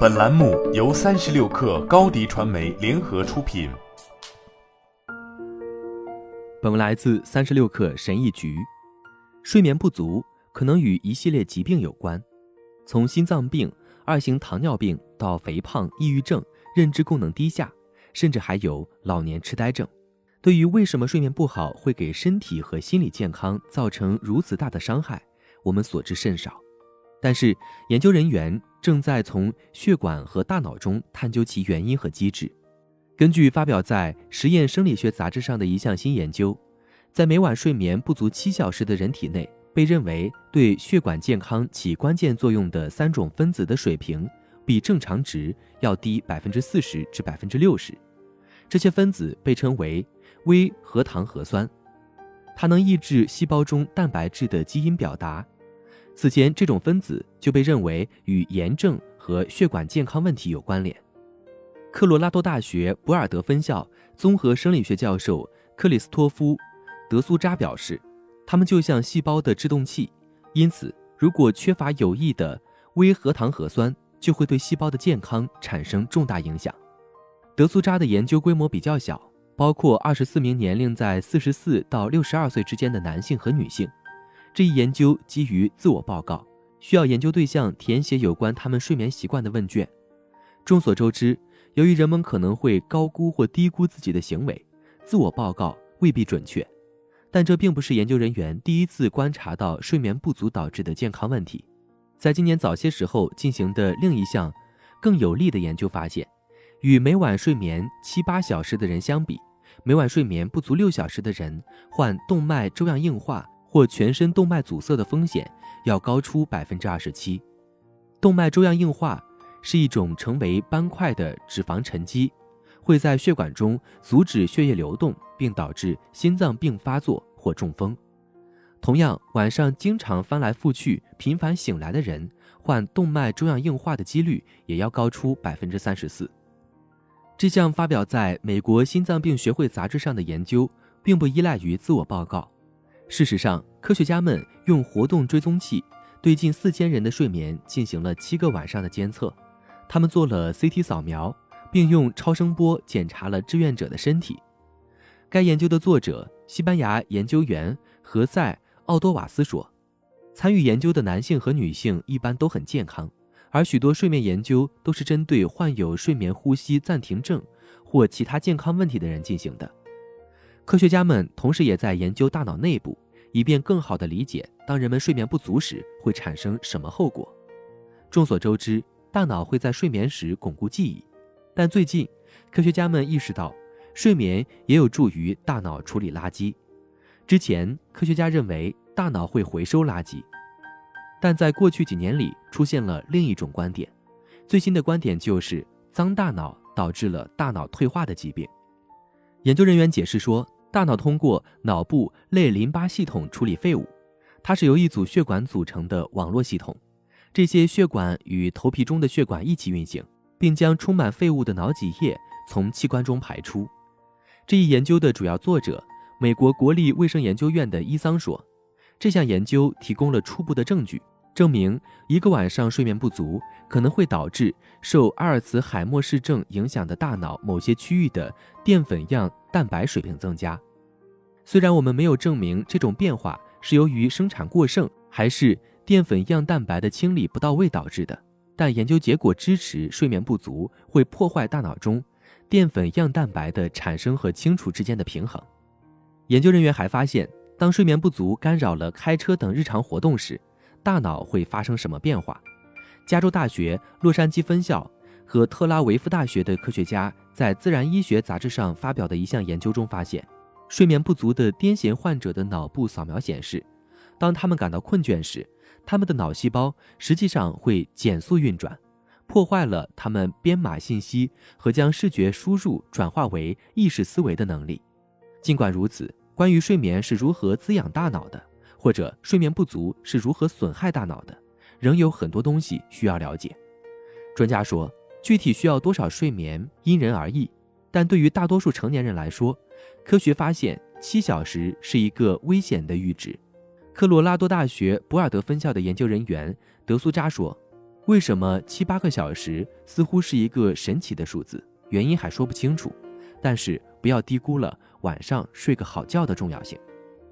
本栏目由三十六氪高低传媒联合出品。本文来自三十六氪神译局。睡眠不足可能与一系列疾病有关，从心脏病、二型糖尿病到肥胖、抑郁症、认知功能低下，甚至还有老年痴呆症。对于为什么睡眠不好会给身体和心理健康造成如此大的伤害，我们所知甚少。但是，研究人员正在从血管和大脑中探究其原因和机制。根据发表在《实验生理学杂志》上的一项新研究，在每晚睡眠不足七小时的人体内，被认为对血管健康起关键作用的三种分子的水平比正常值要低百分之四十至百分之六十。这些分子被称为微核糖核酸，它能抑制细胞中蛋白质的基因表达。此前，这种分子就被认为与炎症和血管健康问题有关联。科罗拉多大学博尔德分校综合生理学教授克里斯托夫·德苏扎表示，它们就像细胞的制动器，因此，如果缺乏有益的微核糖核酸，就会对细胞的健康产生重大影响。德苏扎的研究规模比较小，包括二十四名年龄在四十四到六十二岁之间的男性和女性。这一研究基于自我报告，需要研究对象填写有关他们睡眠习惯的问卷。众所周知，由于人们可能会高估或低估自己的行为，自我报告未必准确。但这并不是研究人员第一次观察到睡眠不足导致的健康问题。在今年早些时候进行的另一项更有力的研究发现，与每晚睡眠七八小时的人相比，每晚睡眠不足六小时的人患动脉粥样硬化。或全身动脉阻塞的风险要高出百分之二十七。动脉粥样硬化是一种成为斑块的脂肪沉积，会在血管中阻止血液流动，并导致心脏病发作或中风。同样，晚上经常翻来覆去、频繁醒来的人，患动脉粥样硬化的几率也要高出百分之三十四。这项发表在美国心脏病学会杂志上的研究，并不依赖于自我报告。事实上，科学家们用活动追踪器对近四千人的睡眠进行了七个晚上的监测。他们做了 CT 扫描，并用超声波检查了志愿者的身体。该研究的作者、西班牙研究员何塞·奥多瓦斯说：“参与研究的男性和女性一般都很健康，而许多睡眠研究都是针对患有睡眠呼吸暂停症或其他健康问题的人进行的。”科学家们同时也在研究大脑内部，以便更好地理解当人们睡眠不足时会产生什么后果。众所周知，大脑会在睡眠时巩固记忆，但最近，科学家们意识到，睡眠也有助于大脑处理垃圾。之前，科学家认为大脑会回收垃圾，但在过去几年里出现了另一种观点。最新的观点就是，脏大脑导致了大脑退化的疾病。研究人员解释说。大脑通过脑部类淋巴系统处理废物，它是由一组血管组成的网络系统。这些血管与头皮中的血管一起运行，并将充满废物的脑脊液从器官中排出。这一研究的主要作者，美国国立卫生研究院的伊桑说：“这项研究提供了初步的证据，证明一个晚上睡眠不足可能会导致受阿尔茨海默氏症影响的大脑某些区域的淀粉样。”蛋白水平增加，虽然我们没有证明这种变化是由于生产过剩还是淀粉样蛋白的清理不到位导致的，但研究结果支持睡眠不足会破坏大脑中淀粉样蛋白的产生和清除之间的平衡。研究人员还发现，当睡眠不足干扰了开车等日常活动时，大脑会发生什么变化？加州大学洛杉矶分校。和特拉维夫大学的科学家在《自然医学》杂志上发表的一项研究中发现，睡眠不足的癫痫患者的脑部扫描显示，当他们感到困倦时，他们的脑细胞实际上会减速运转，破坏了他们编码信息和将视觉输入转化为意识思维的能力。尽管如此，关于睡眠是如何滋养大脑的，或者睡眠不足是如何损害大脑的，仍有很多东西需要了解。专家说。具体需要多少睡眠因人而异，但对于大多数成年人来说，科学发现七小时是一个危险的阈值。科罗拉多大学博尔德分校的研究人员德苏扎说：“为什么七八个小时似乎是一个神奇的数字？原因还说不清楚，但是不要低估了晚上睡个好觉的重要性。